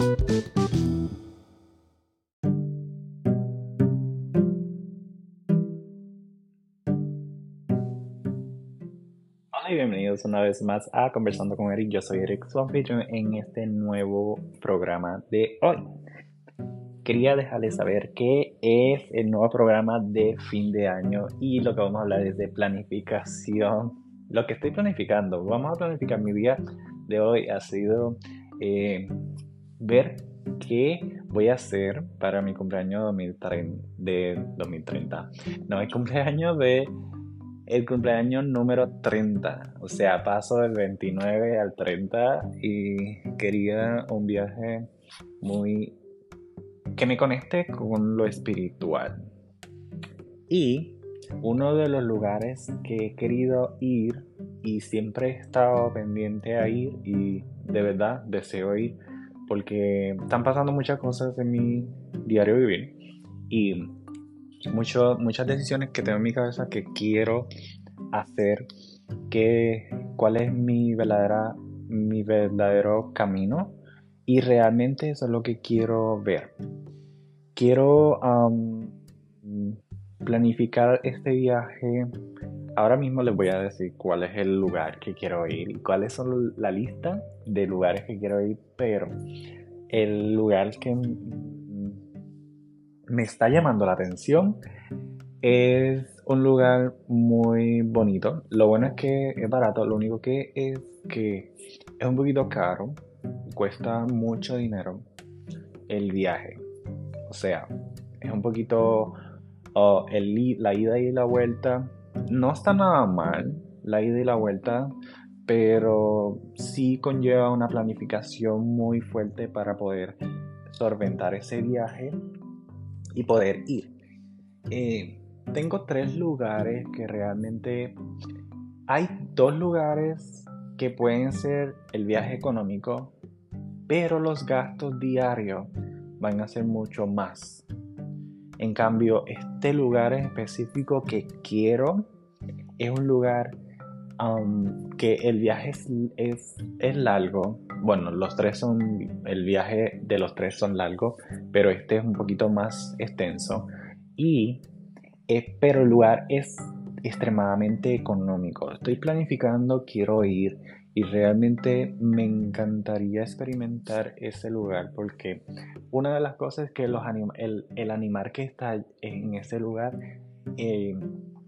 Hola y bienvenidos una vez más a Conversando con Eric. Yo soy Eric, su en este nuevo programa de hoy. Quería dejarles saber qué es el nuevo programa de fin de año y lo que vamos a hablar es de planificación. Lo que estoy planificando, vamos a planificar mi día de hoy ha sido eh, ver qué voy a hacer para mi cumpleaños de 2030. No, el cumpleaños de el cumpleaños número 30. O sea, paso del 29 al 30 y quería un viaje muy... que me conecte con lo espiritual. Y uno de los lugares que he querido ir y siempre he estado pendiente a ir y de verdad deseo ir porque están pasando muchas cosas en mi diario vivir y mucho, muchas decisiones que tengo en mi cabeza que quiero hacer, que, cuál es mi, verdadera, mi verdadero camino y realmente eso es lo que quiero ver. Quiero planificar este viaje. Ahora mismo les voy a decir cuál es el lugar que quiero ir y cuáles son la lista de lugares que quiero ir, pero el lugar que me está llamando la atención es un lugar muy bonito. Lo bueno es que es barato, lo único que es que es un poquito caro, cuesta mucho dinero el viaje. O sea, es un poquito oh, la ida y la vuelta. No está nada mal la ida y la vuelta, pero sí conlleva una planificación muy fuerte para poder solventar ese viaje y poder ir. Eh, tengo tres lugares que realmente... Hay dos lugares que pueden ser el viaje económico, pero los gastos diarios van a ser mucho más. En cambio, este lugar en específico que quiero es un lugar um, que el viaje es, es, largo. Bueno, los tres son, el viaje de los tres son largos, pero este es un poquito más extenso. Y pero el lugar es extremadamente económico. Estoy planificando, quiero ir y realmente me encantaría experimentar ese lugar porque una de las cosas que los el, el, animal que está en ese lugar eh,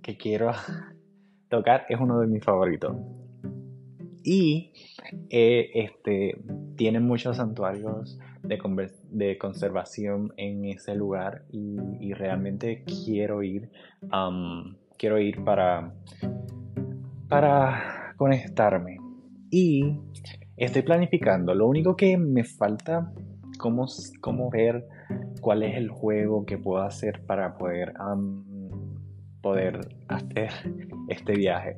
que quiero tocar es uno de mis favoritos. Y eh, este, tienen muchos santuarios de, conservación en ese lugar y, realmente quiero ir, quiero ir para, para conectarme. Y estoy planificando, lo único que me falta cómo, cómo ver cuál es el juego que puedo hacer para poder poder hacer este viaje.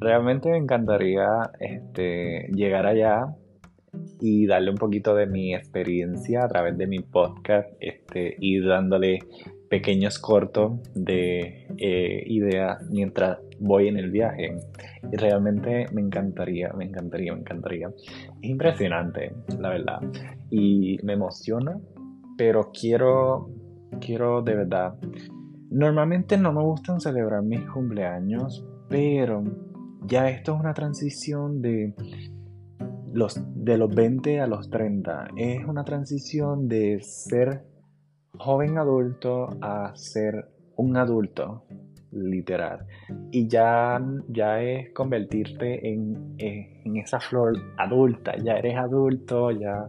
Realmente me encantaría este, llegar allá y darle un poquito de mi experiencia a través de mi podcast este, y dándole pequeños cortos de eh, ideas mientras voy en el viaje. Y realmente me encantaría, me encantaría, me encantaría. Es impresionante, la verdad. Y me emociona, pero quiero, quiero de verdad. Normalmente no me gustan celebrar mis cumpleaños, pero ya esto es una transición de los, de los 20 a los 30. Es una transición de ser joven adulto a ser un adulto, literal. Y ya, ya es convertirte en, en esa flor adulta. Ya eres adulto, ya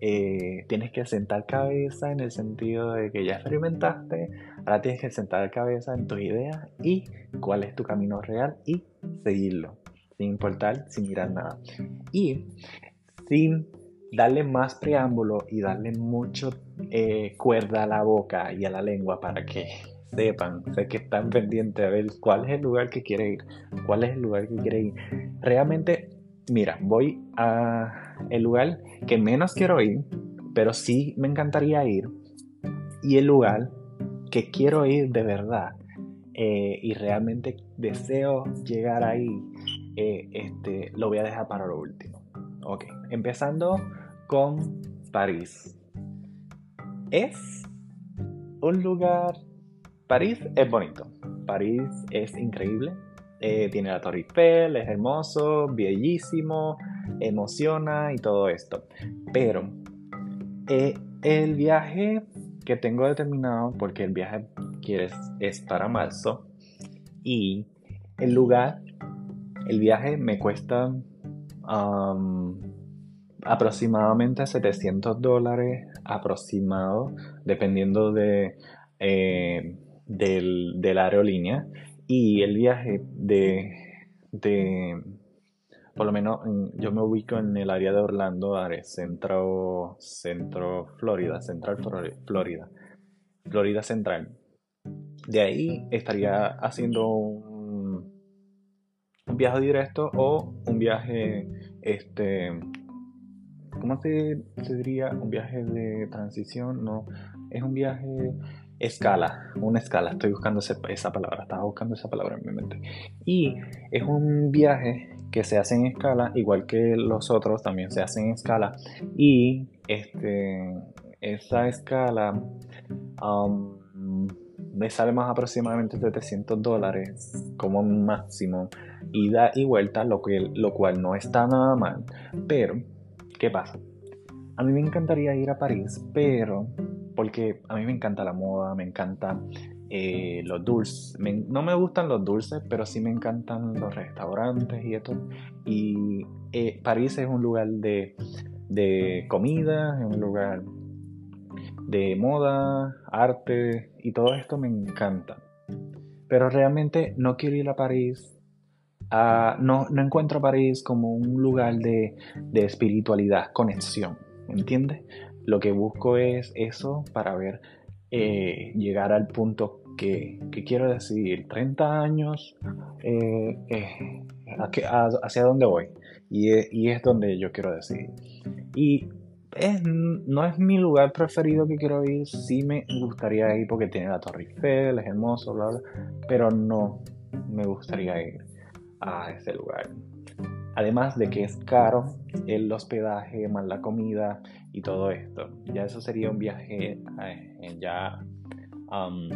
eh, tienes que sentar cabeza en el sentido de que ya experimentaste. Ahora tienes que sentar cabeza en tus ideas y cuál es tu camino real y seguirlo sin importar, sin mirar nada. Y sin darle más preámbulo y darle mucho eh, cuerda a la boca y a la lengua para que sepan, sé que están pendientes a ver cuál es el lugar que quiere ir, cuál es el lugar que quiere ir. Realmente, mira, voy a el lugar que menos quiero ir, pero sí me encantaría ir. Y el lugar que quiero ir de verdad eh, y realmente deseo llegar ahí eh, este, lo voy a dejar para lo último. Ok, empezando con París. Es un lugar... París es bonito. París es increíble. Eh, tiene la Torre Eiffel, es hermoso, bellísimo, emociona y todo esto. Pero eh, el viaje que tengo determinado, porque el viaje quieres es para marzo, y el lugar, el viaje me cuesta aproximadamente 700 dólares aproximado, dependiendo de, eh, del, de la aerolínea. Y el viaje de, de por lo menos yo me ubico en el área de Orlando, centro, centro Florida, central Florida, Florida Central. De ahí estaría haciendo un, un viaje directo o un viaje, este, ¿cómo se, se diría? Un viaje de transición, no, es un viaje escala, una escala, estoy buscando esa palabra, estaba buscando esa palabra en mi mente. Y es un viaje que se hace en escala, igual que los otros también se hacen en escala. Y este, esa escala um, me sale más aproximadamente 700 dólares como máximo, ida y vuelta, lo, que, lo cual no está nada mal. Pero, ¿qué pasa? A mí me encantaría ir a París, pero porque a mí me encanta la moda, me encanta eh, los dulces. no me gustan los dulces, pero sí me encantan los restaurantes y esto. Y eh, París es un lugar de, de comida, es un lugar de moda, arte y todo esto me encanta. Pero realmente no quiero ir a París. No, no encuentro a París como un lugar de, de espiritualidad, conexión. ¿Entiendes? Lo que busco es eso para ver, eh, llegar al punto que, quiero decir, 30 años, eh, eh, hacia dónde voy. Y es, donde yo quiero decir. Y no es mi lugar preferido que quiero ir. Sí me gustaría ir porque tiene la Torre Eiffel, es hermoso, bla, bla. Pero no me gustaría ir a ese lugar. Además de que es caro el hospedaje, más la comida y todo esto. Ya eso sería un viaje eh, ya um,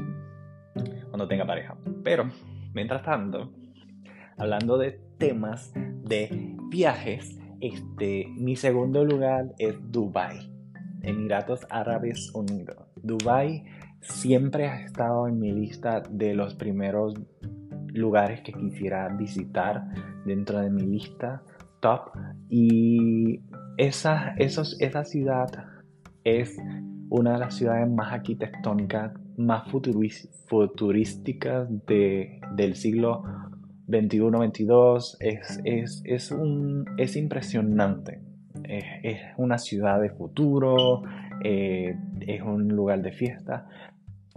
cuando tenga pareja. Pero, mientras tanto, hablando de temas de viajes, este, mi segundo lugar es Dubai, Emiratos Árabes Unidos. Dubai siempre ha estado en mi lista de los primeros lugares que quisiera visitar dentro de mi lista top. Y esa, esa ciudad es una de las ciudades más arquitectónicas, más futurísticas de, del siglo 21-22. Es, es, es, es impresionante. Es, una ciudad de futuro, eh, es un lugar de fiesta,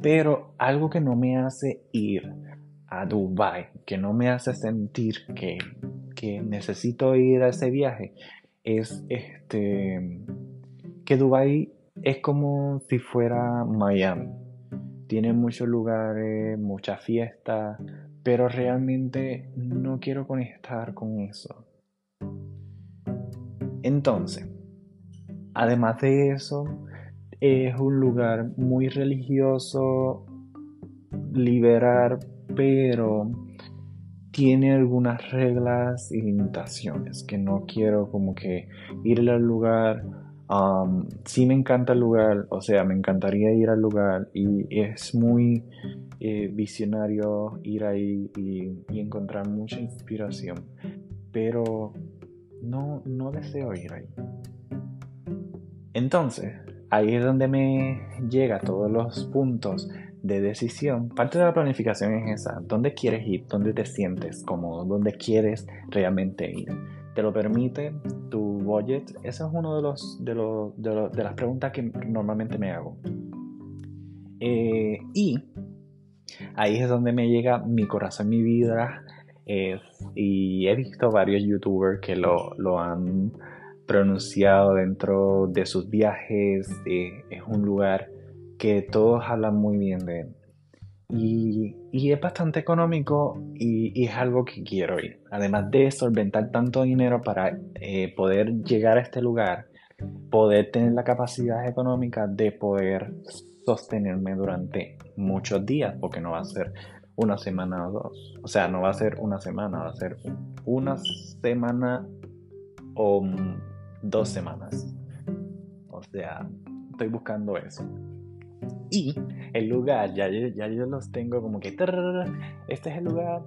pero algo que no me hace ir a Dubai, que no me hace sentir que, necesito ir a ese viaje, es este que Dubai es como si fuera Miami. Tiene muchos lugares, muchas fiestas, pero realmente no quiero conectar con eso. Entonces, además de eso, es un lugar muy religioso, liberar pero tiene algunas reglas y limitaciones que no quiero como que ir al lugar. Um, sí me encanta el lugar, o sea, me encantaría ir al lugar y es muy eh, visionario ir ahí y, encontrar mucha inspiración, pero no, no deseo ir ahí. Entonces, ahí es donde me llega todos los puntos de decisión, parte de la planificación es esa, ¿dónde quieres ir? ¿Dónde te sientes cómodo? ¿Dónde quieres realmente ir? ¿Te lo permite tu budget? Esa es una de, los, de, los, de, las preguntas que normalmente me hago. Eh, y ahí es donde me llega mi corazón, mi vida. y he visto varios youtubers que lo, lo han pronunciado dentro de sus viajes. Eh, es un lugar que todos hablan muy bien de él. Y, es bastante económico y, es algo que quiero ir. Además de solventar tanto dinero para eh, poder llegar a este lugar, poder tener la capacidad económica de poder sostenerme durante muchos días, porque no va a ser una semana o dos. O sea, no va a ser una semana, va a ser una semana o dos semanas. O sea, estoy buscando eso. Y el lugar, ya, yo los tengo como que... Este es el lugar.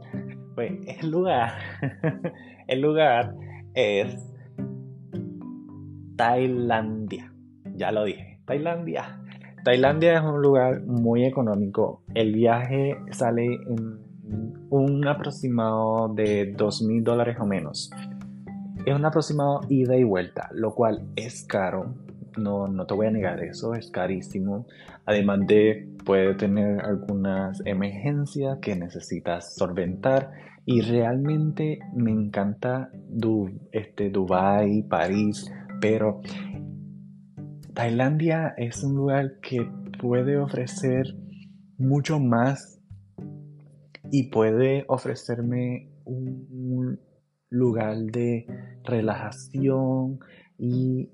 Pues el lugar. el lugar es Tailandia. Ya lo dije. Tailandia. Tailandia es un lugar muy económico. El viaje sale en un aproximado de dos mil dólares o menos. Es un aproximado ida y vuelta, lo cual es caro. No, no te voy a negar eso, es carísimo. Además de puede tener algunas emergencias que necesitas solventar. Y realmente me encanta este, Dubai, París, pero Tailandia es un lugar que puede ofrecer mucho más y puede ofrecerme un lugar de relajación y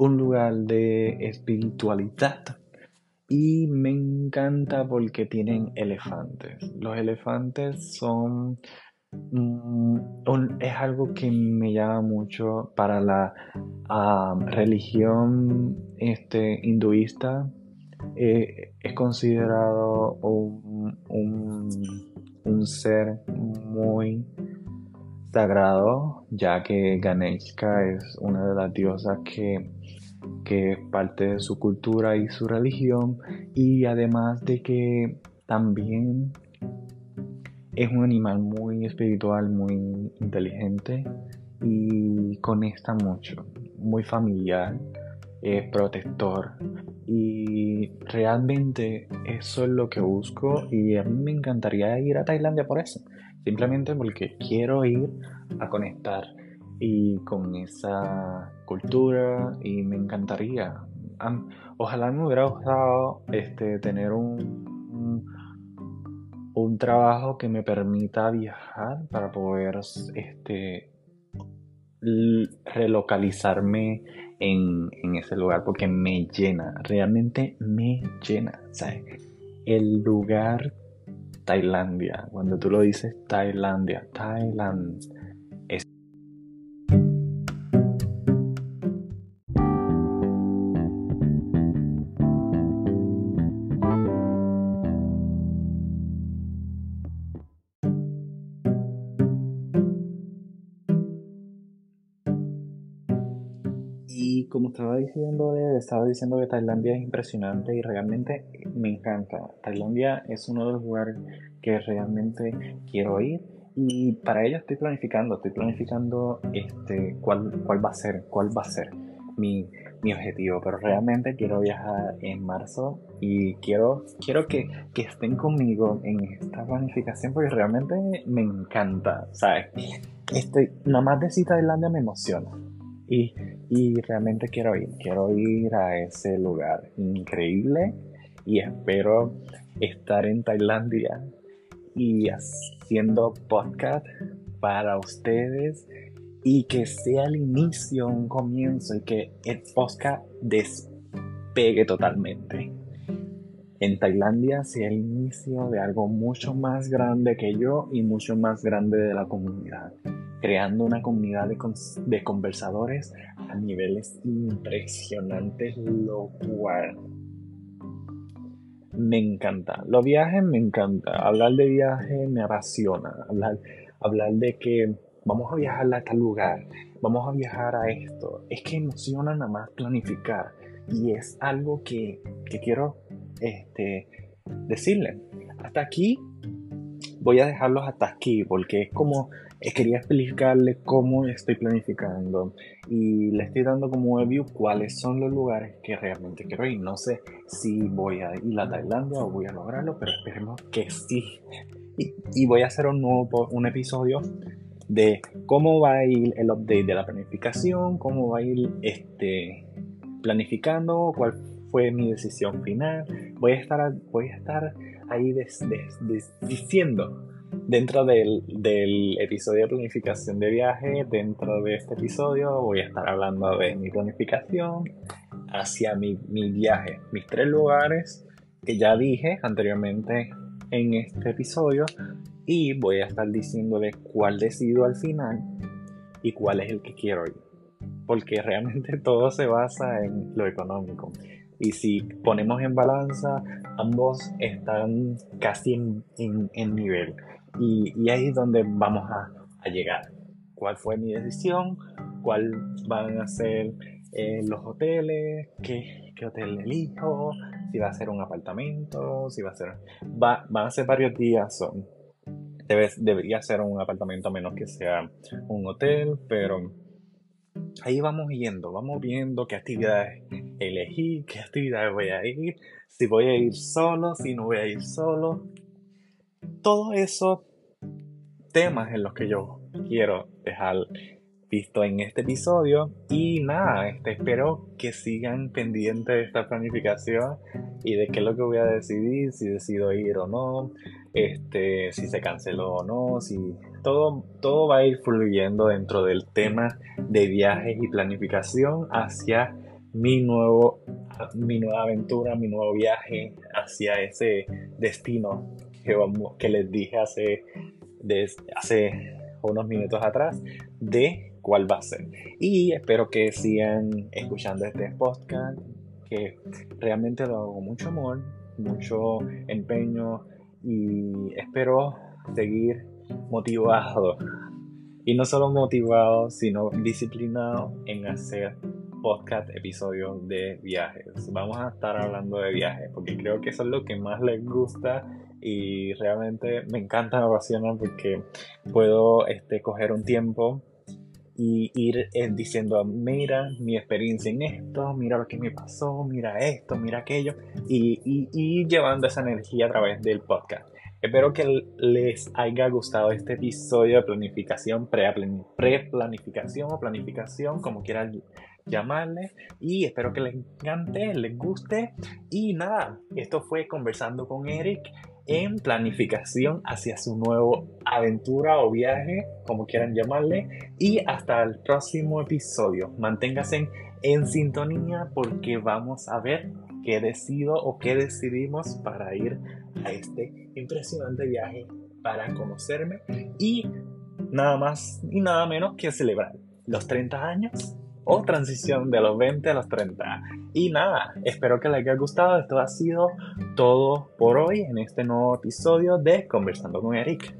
un lugar de espiritualidad. Y me encanta porque tienen elefantes. Los elefantes son Mm, es algo que me llama mucho para la religión este, hinduista. Eh, es considerado un, un, ser muy sagrado, ya que Ganeshka es una de las diosas que, que es parte de su cultura y su religión, y además de que también es un animal muy espiritual, muy inteligente y conecta mucho, muy familiar, es protector. Y realmente eso es lo que busco y a mí me encantaría ir a Tailandia por eso, simplemente porque quiero ir a conectar y con esa cultura y me encantaría. Ojalá me hubiera gustado este, tener un un trabajo que me permita viajar para poder este, relocalizarme en, ese lugar porque me llena, realmente me llena. El lugar Tailandia, cuando tú lo dices Tailandia, Thailand, diciendo, estaba diciendo que Tailandia es impresionante y realmente me encanta. Tailandia es uno de los lugares que realmente quiero ir y para ello estoy planificando, estoy planificando este, cuál, cuál va a ser, cuál va a ser mi, mi objetivo, pero realmente quiero viajar en marzo y quiero, quiero que, que estén conmigo en esta planificación porque realmente me encanta, ¿sabes? Estoy, nada más decir Tailandia me emociona. Y, y realmente quiero ir, quiero ir a ese lugar increíble y espero estar en Tailandia y haciendo podcast para ustedes y que sea el inicio, un comienzo y que el podcast despegue totalmente. En Tailandia sea el inicio de algo mucho más grande que yo y mucho más grande de la comunidad creando una comunidad de, conversadores a niveles impresionantes, lo cual me encanta. Los viajes me encanta. Hablar de viajes me apasiona. Hablar, hablar de que vamos a viajar a tal lugar, vamos a viajar a esto. Es que emociona nada más planificar. Y es algo que, quiero este, decirle. Hasta aquí voy a dejarlos hasta aquí porque es como quería explicarle cómo estoy planificando y le estoy dando como review cuáles son los lugares que realmente quiero ir. No sé si voy a ir a Tailandia o voy a lograrlo, pero esperemos que sí. Y, voy a hacer un nuevo un episodio de cómo va a ir el update de la planificación, cómo va a ir este, planificando, cuál fue mi decisión final. Voy a estar, voy a estar ahí diciendo dentro del, del, episodio de planificación de viaje, dentro de este episodio voy a estar hablando de mi planificación hacia mi, mi viaje, mis tres lugares que ya dije anteriormente en este episodio y voy a estar diciéndole cuál decido al final y cuál es el que quiero ir. Porque realmente todo se basa en lo económico. Y si ponemos en balanza, ambos están casi en, nivel. Y, ahí es donde vamos a, llegar. ¿Cuál fue mi decisión? ¿Cuál van a ser eh, los hoteles? ¿Qué, ¿Qué hotel elijo? Si va a ser un apartamento, si va a ser... Va, van a ser varios días, son debería ser un apartamento a menos que sea un hotel, pero ahí vamos yendo, vamos viendo qué actividades elegí, qué actividades voy a ir, si voy a ir solo, si no voy a ir solo. Todo eso temas en los que yo quiero dejar visto en este episodio. Y nada, este, espero que sigan pendientes de esta planificación y de qué es lo que voy a decidir, si decido ir o no, este, si se canceló o no, si todo, todo va a ir fluyendo dentro del tema de viajes y planificación hacia mi nuevo mi nueva aventura, mi nuevo viaje hacia ese destino que, que les dije hace, hace unos minutos atrás de cuál va a ser. Y espero que sigan escuchando este podcast, que realmente lo hago con mucho amor, mucho empeño y espero seguir motivado. Y no solo motivado, sino disciplinado en hacer podcast episodios de viajes. Vamos a estar hablando de viajes porque creo que eso es lo que más les gusta y realmente me encanta, me apasiona porque puedo este, coger un tiempo y ir eh, diciendo, mira mi experiencia en esto, mira lo que me pasó, mira esto, mira aquello, y, y, llevando esa energía a través del podcast. Espero que les haya gustado este episodio de planificación, pre-planificación o planificación, como quieran llamarle. Y espero que les encante, les guste. Y nada, esto fue Conversando con Eric en planificación hacia su nuevo aventura o viaje, como quieran llamarle. Y hasta el próximo episodio. Manténgase en, sintonía porque vamos a ver qué decido o qué decidimos para ir a este impresionante viaje para conocerme y nada más y nada menos que celebrar los 30 años o transición de los 20 a los 30. Y nada, espero que les haya gustado. Esto ha sido todo por hoy en este nuevo episodio de Conversando con Eric.